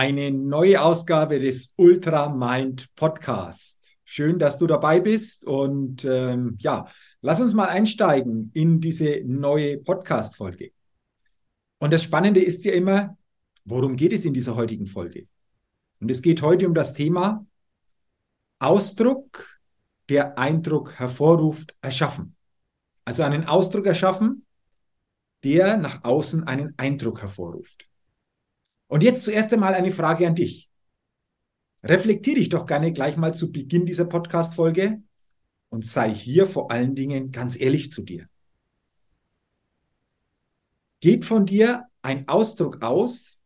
Eine neue Ausgabe des Ultra Mind Podcast. Schön, dass du dabei bist und ähm, ja, lass uns mal einsteigen in diese neue Podcast-Folge. Und das Spannende ist ja immer, worum geht es in dieser heutigen Folge? Und es geht heute um das Thema Ausdruck, der Eindruck hervorruft, erschaffen. Also einen Ausdruck erschaffen, der nach außen einen Eindruck hervorruft. Und jetzt zuerst einmal eine Frage an dich. Reflektiere dich doch gerne gleich mal zu Beginn dieser Podcast-Folge und sei hier vor allen Dingen ganz ehrlich zu dir. Geht von dir ein Ausdruck aus,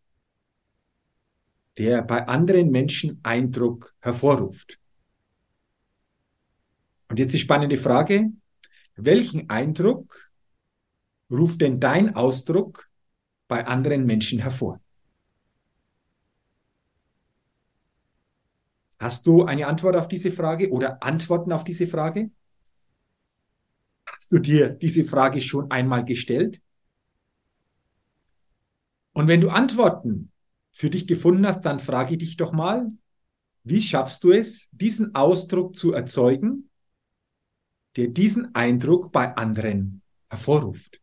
der bei anderen Menschen Eindruck hervorruft? Und jetzt die spannende Frage, welchen Eindruck ruft denn dein Ausdruck bei anderen Menschen hervor? Hast du eine Antwort auf diese Frage oder Antworten auf diese Frage? Hast du dir diese Frage schon einmal gestellt? Und wenn du Antworten für dich gefunden hast, dann frage ich dich doch mal, wie schaffst du es, diesen Ausdruck zu erzeugen, der diesen Eindruck bei anderen hervorruft?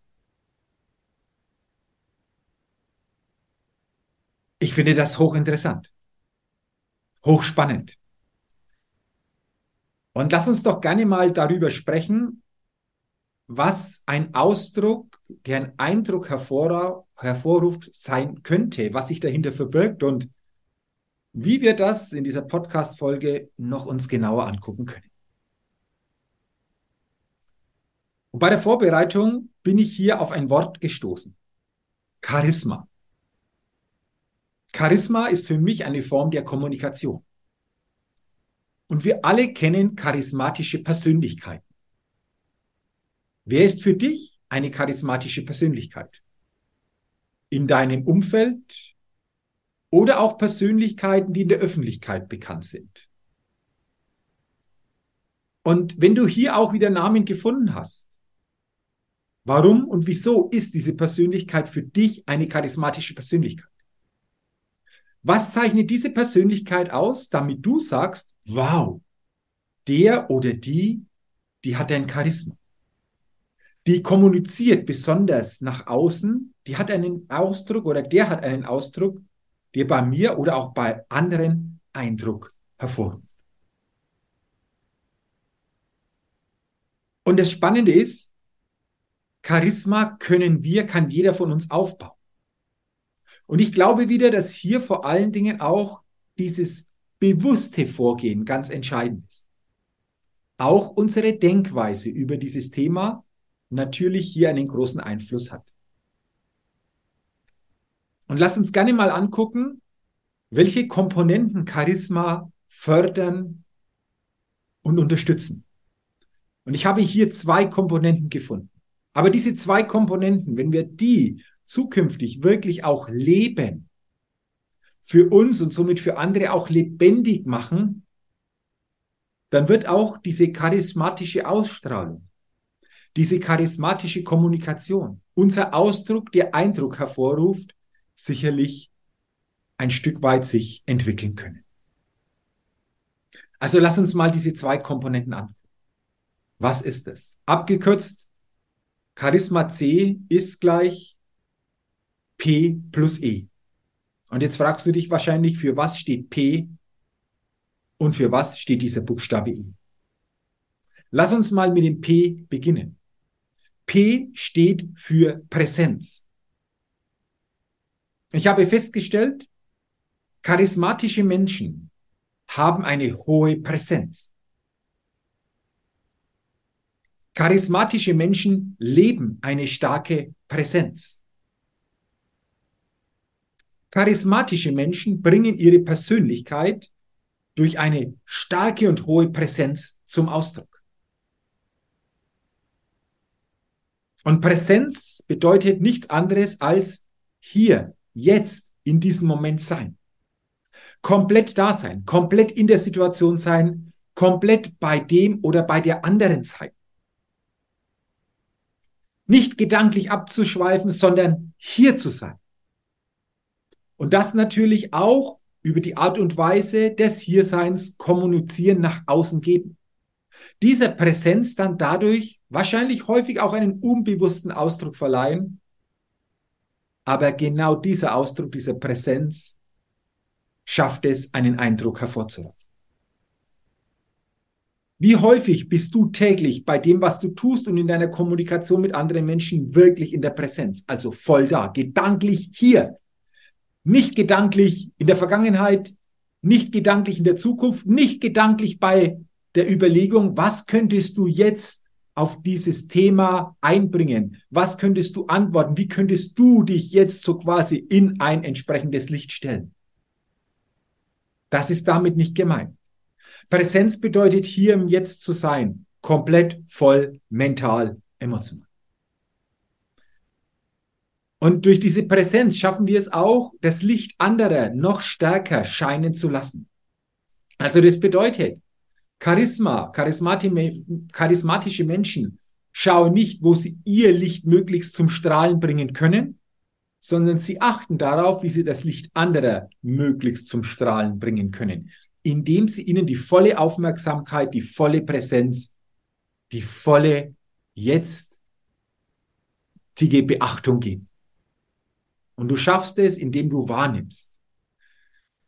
Ich finde das hochinteressant hochspannend. Und lass uns doch gerne mal darüber sprechen, was ein Ausdruck, der einen Eindruck hervor, hervorruft, sein könnte, was sich dahinter verbirgt und wie wir das in dieser Podcast-Folge noch uns genauer angucken können. Und bei der Vorbereitung bin ich hier auf ein Wort gestoßen. Charisma. Charisma ist für mich eine Form der Kommunikation. Und wir alle kennen charismatische Persönlichkeiten. Wer ist für dich eine charismatische Persönlichkeit? In deinem Umfeld oder auch Persönlichkeiten, die in der Öffentlichkeit bekannt sind? Und wenn du hier auch wieder Namen gefunden hast, warum und wieso ist diese Persönlichkeit für dich eine charismatische Persönlichkeit? Was zeichnet diese Persönlichkeit aus, damit du sagst, wow, der oder die, die hat ein Charisma. Die kommuniziert besonders nach außen, die hat einen Ausdruck oder der hat einen Ausdruck, der bei mir oder auch bei anderen Eindruck hervorruft. Und das Spannende ist, Charisma können wir, kann jeder von uns aufbauen. Und ich glaube wieder, dass hier vor allen Dingen auch dieses bewusste Vorgehen ganz entscheidend ist. Auch unsere Denkweise über dieses Thema natürlich hier einen großen Einfluss hat. Und lass uns gerne mal angucken, welche Komponenten Charisma fördern und unterstützen. Und ich habe hier zwei Komponenten gefunden. Aber diese zwei Komponenten, wenn wir die zukünftig wirklich auch leben, für uns und somit für andere auch lebendig machen, dann wird auch diese charismatische Ausstrahlung, diese charismatische Kommunikation, unser Ausdruck, der Eindruck hervorruft, sicherlich ein Stück weit sich entwickeln können. Also lass uns mal diese zwei Komponenten an. Was ist es? Abgekürzt, Charisma C ist gleich P plus E. Und jetzt fragst du dich wahrscheinlich, für was steht P und für was steht dieser Buchstabe I? Lass uns mal mit dem P beginnen. P steht für Präsenz. Ich habe festgestellt, charismatische Menschen haben eine hohe Präsenz. Charismatische Menschen leben eine starke Präsenz. Charismatische Menschen bringen ihre Persönlichkeit durch eine starke und hohe Präsenz zum Ausdruck. Und Präsenz bedeutet nichts anderes als hier, jetzt, in diesem Moment sein. Komplett da sein, komplett in der Situation sein, komplett bei dem oder bei der anderen sein. Nicht gedanklich abzuschweifen, sondern hier zu sein. Und das natürlich auch über die Art und Weise des Hierseins kommunizieren nach außen geben. Dieser Präsenz dann dadurch wahrscheinlich häufig auch einen unbewussten Ausdruck verleihen. Aber genau dieser Ausdruck, dieser Präsenz schafft es, einen Eindruck hervorzurufen. Wie häufig bist du täglich bei dem, was du tust und in deiner Kommunikation mit anderen Menschen wirklich in der Präsenz, also voll da, gedanklich hier, nicht gedanklich in der Vergangenheit, nicht gedanklich in der Zukunft, nicht gedanklich bei der Überlegung, was könntest du jetzt auf dieses Thema einbringen? Was könntest du antworten? Wie könntest du dich jetzt so quasi in ein entsprechendes Licht stellen? Das ist damit nicht gemeint. Präsenz bedeutet hier im Jetzt zu sein, komplett voll mental, emotional. Und durch diese Präsenz schaffen wir es auch, das Licht anderer noch stärker scheinen zu lassen. Also das bedeutet, Charisma, charismatische Menschen schauen nicht, wo sie ihr Licht möglichst zum Strahlen bringen können, sondern sie achten darauf, wie sie das Licht anderer möglichst zum Strahlen bringen können, indem sie ihnen die volle Aufmerksamkeit, die volle Präsenz, die volle jetzige Beachtung geben. Und du schaffst es, indem du wahrnimmst.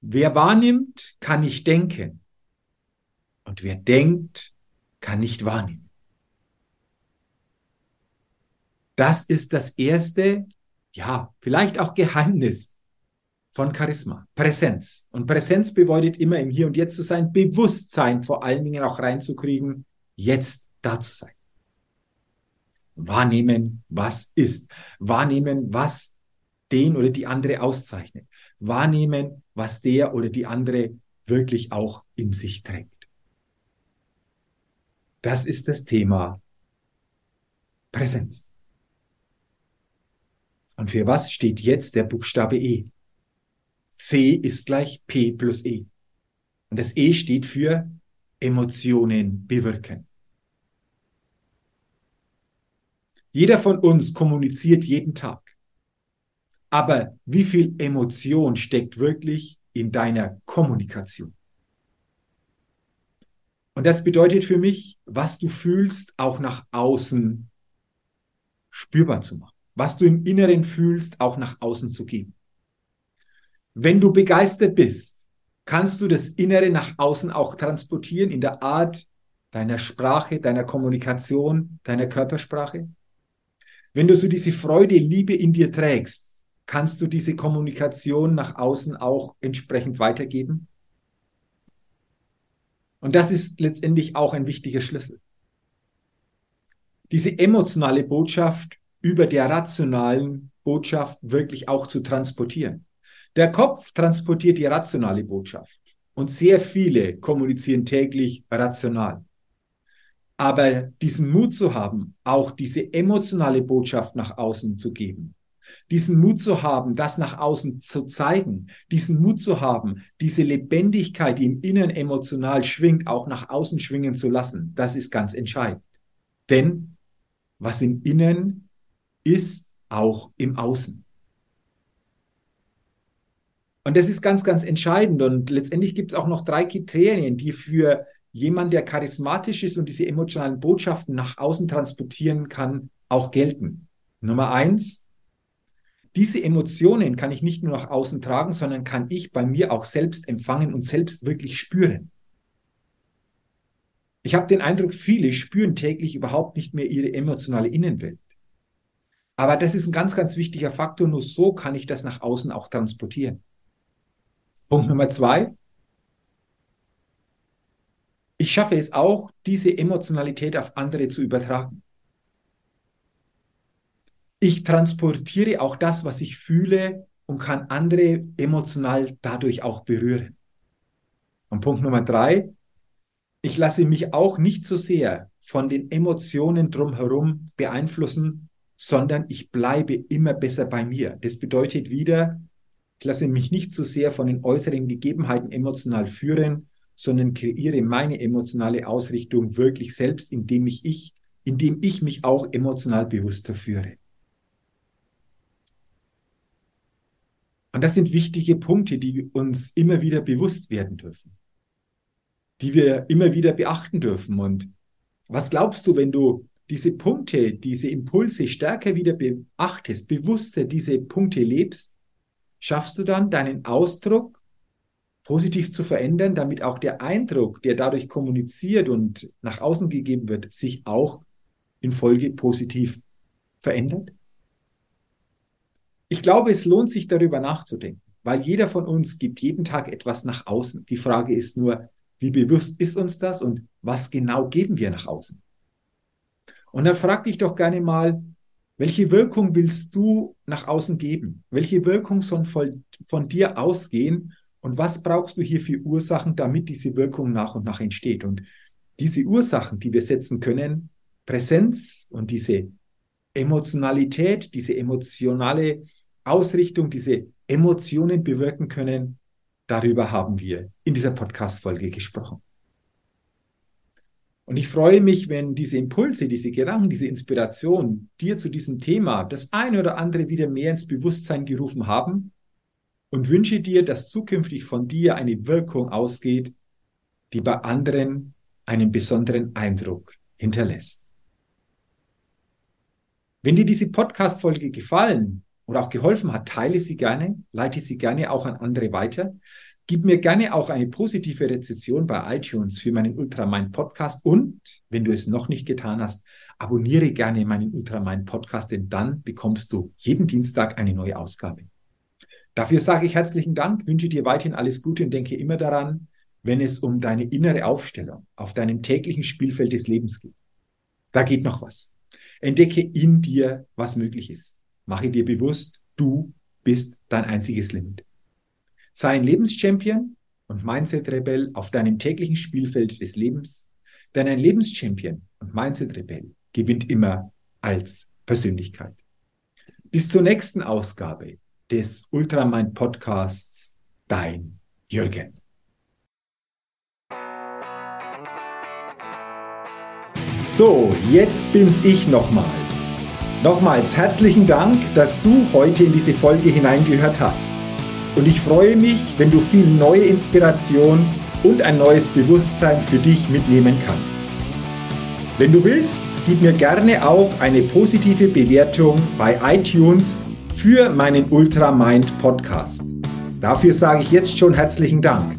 Wer wahrnimmt, kann nicht denken. Und wer denkt, kann nicht wahrnehmen. Das ist das erste, ja, vielleicht auch Geheimnis von Charisma. Präsenz. Und Präsenz bedeutet immer im Hier und Jetzt zu sein, Bewusstsein vor allen Dingen auch reinzukriegen, jetzt da zu sein. Wahrnehmen, was ist. Wahrnehmen, was den oder die andere auszeichnet. Wahrnehmen, was der oder die andere wirklich auch in sich trägt. Das ist das Thema Präsenz. Und für was steht jetzt der Buchstabe E? C ist gleich P plus E. Und das E steht für Emotionen bewirken. Jeder von uns kommuniziert jeden Tag. Aber wie viel Emotion steckt wirklich in deiner Kommunikation? Und das bedeutet für mich, was du fühlst, auch nach außen spürbar zu machen. Was du im Inneren fühlst, auch nach außen zu geben. Wenn du begeistert bist, kannst du das Innere nach außen auch transportieren in der Art deiner Sprache, deiner Kommunikation, deiner Körpersprache. Wenn du so diese Freude, Liebe in dir trägst, kannst du diese Kommunikation nach außen auch entsprechend weitergeben? Und das ist letztendlich auch ein wichtiger Schlüssel. Diese emotionale Botschaft über der rationalen Botschaft wirklich auch zu transportieren. Der Kopf transportiert die rationale Botschaft und sehr viele kommunizieren täglich rational. Aber diesen Mut zu haben, auch diese emotionale Botschaft nach außen zu geben, diesen Mut zu haben, das nach außen zu zeigen, diesen Mut zu haben, diese Lebendigkeit, die im Inneren emotional schwingt, auch nach außen schwingen zu lassen, das ist ganz entscheidend. Denn was im Inneren ist, auch im Außen. Und das ist ganz, ganz entscheidend. Und letztendlich gibt es auch noch drei Kriterien, die für jemanden, der charismatisch ist und diese emotionalen Botschaften nach außen transportieren kann, auch gelten. Nummer eins, diese Emotionen kann ich nicht nur nach außen tragen, sondern kann ich bei mir auch selbst empfangen und selbst wirklich spüren. Ich habe den Eindruck, viele spüren täglich überhaupt nicht mehr ihre emotionale Innenwelt. Aber das ist ein ganz, ganz wichtiger Faktor. Nur so kann ich das nach außen auch transportieren. Punkt Nummer zwei. Ich schaffe es auch, diese Emotionalität auf andere zu übertragen. Ich transportiere auch das, was ich fühle und kann andere emotional dadurch auch berühren. Und Punkt Nummer drei. Ich lasse mich auch nicht so sehr von den Emotionen drumherum beeinflussen, sondern ich bleibe immer besser bei mir. Das bedeutet wieder, ich lasse mich nicht so sehr von den äußeren Gegebenheiten emotional führen, sondern kreiere meine emotionale Ausrichtung wirklich selbst, indem ich, indem ich mich auch emotional bewusster führe. Und das sind wichtige Punkte, die uns immer wieder bewusst werden dürfen, die wir immer wieder beachten dürfen. Und was glaubst du, wenn du diese Punkte, diese Impulse stärker wieder beachtest, bewusster diese Punkte lebst, schaffst du dann deinen Ausdruck positiv zu verändern, damit auch der Eindruck, der dadurch kommuniziert und nach außen gegeben wird, sich auch in Folge positiv verändert? Ich glaube, es lohnt sich darüber nachzudenken, weil jeder von uns gibt jeden Tag etwas nach außen. Die Frage ist nur, wie bewusst ist uns das und was genau geben wir nach außen? Und dann frag dich doch gerne mal, welche Wirkung willst du nach außen geben? Welche Wirkung soll von, von dir ausgehen? Und was brauchst du hier für Ursachen, damit diese Wirkung nach und nach entsteht? Und diese Ursachen, die wir setzen können, Präsenz und diese Emotionalität, diese emotionale Ausrichtung, diese Emotionen bewirken können, darüber haben wir in dieser Podcast-Folge gesprochen. Und ich freue mich, wenn diese Impulse, diese Gedanken, diese Inspiration dir zu diesem Thema das eine oder andere wieder mehr ins Bewusstsein gerufen haben und wünsche dir, dass zukünftig von dir eine Wirkung ausgeht, die bei anderen einen besonderen Eindruck hinterlässt. Wenn dir diese Podcast-Folge gefallen oder auch geholfen hat, teile sie gerne, leite sie gerne auch an andere weiter. Gib mir gerne auch eine positive Rezession bei iTunes für meinen Ultramind Podcast und, wenn du es noch nicht getan hast, abonniere gerne meinen Ultramind Podcast, denn dann bekommst du jeden Dienstag eine neue Ausgabe. Dafür sage ich herzlichen Dank, wünsche dir weiterhin alles Gute und denke immer daran, wenn es um deine innere Aufstellung auf deinem täglichen Spielfeld des Lebens geht. Da geht noch was. Entdecke in dir, was möglich ist. Mache dir bewusst, du bist dein einziges Limit. Sei ein Lebenschampion und Mindset-Rebell auf deinem täglichen Spielfeld des Lebens, denn ein Lebenschampion und Mindset-Rebell gewinnt immer als Persönlichkeit. Bis zur nächsten Ausgabe des Ultramind Podcasts, dein Jürgen. So, jetzt bin's ich nochmal. Nochmals herzlichen Dank, dass du heute in diese Folge hineingehört hast. Und ich freue mich, wenn du viel neue Inspiration und ein neues Bewusstsein für dich mitnehmen kannst. Wenn du willst, gib mir gerne auch eine positive Bewertung bei iTunes für meinen Ultra Mind Podcast. Dafür sage ich jetzt schon herzlichen Dank.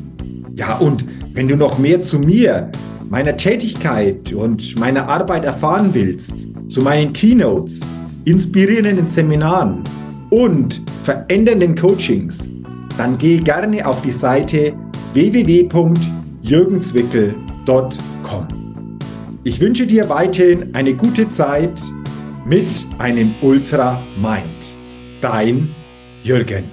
Ja, und wenn du noch mehr zu mir, meiner Tätigkeit und meiner Arbeit erfahren willst, zu meinen Keynotes, inspirierenden Seminaren und verändernden Coachings, dann geh gerne auf die Seite www.jürgenzwickel.com. Ich wünsche dir weiterhin eine gute Zeit mit einem Ultra Mind. Dein Jürgen.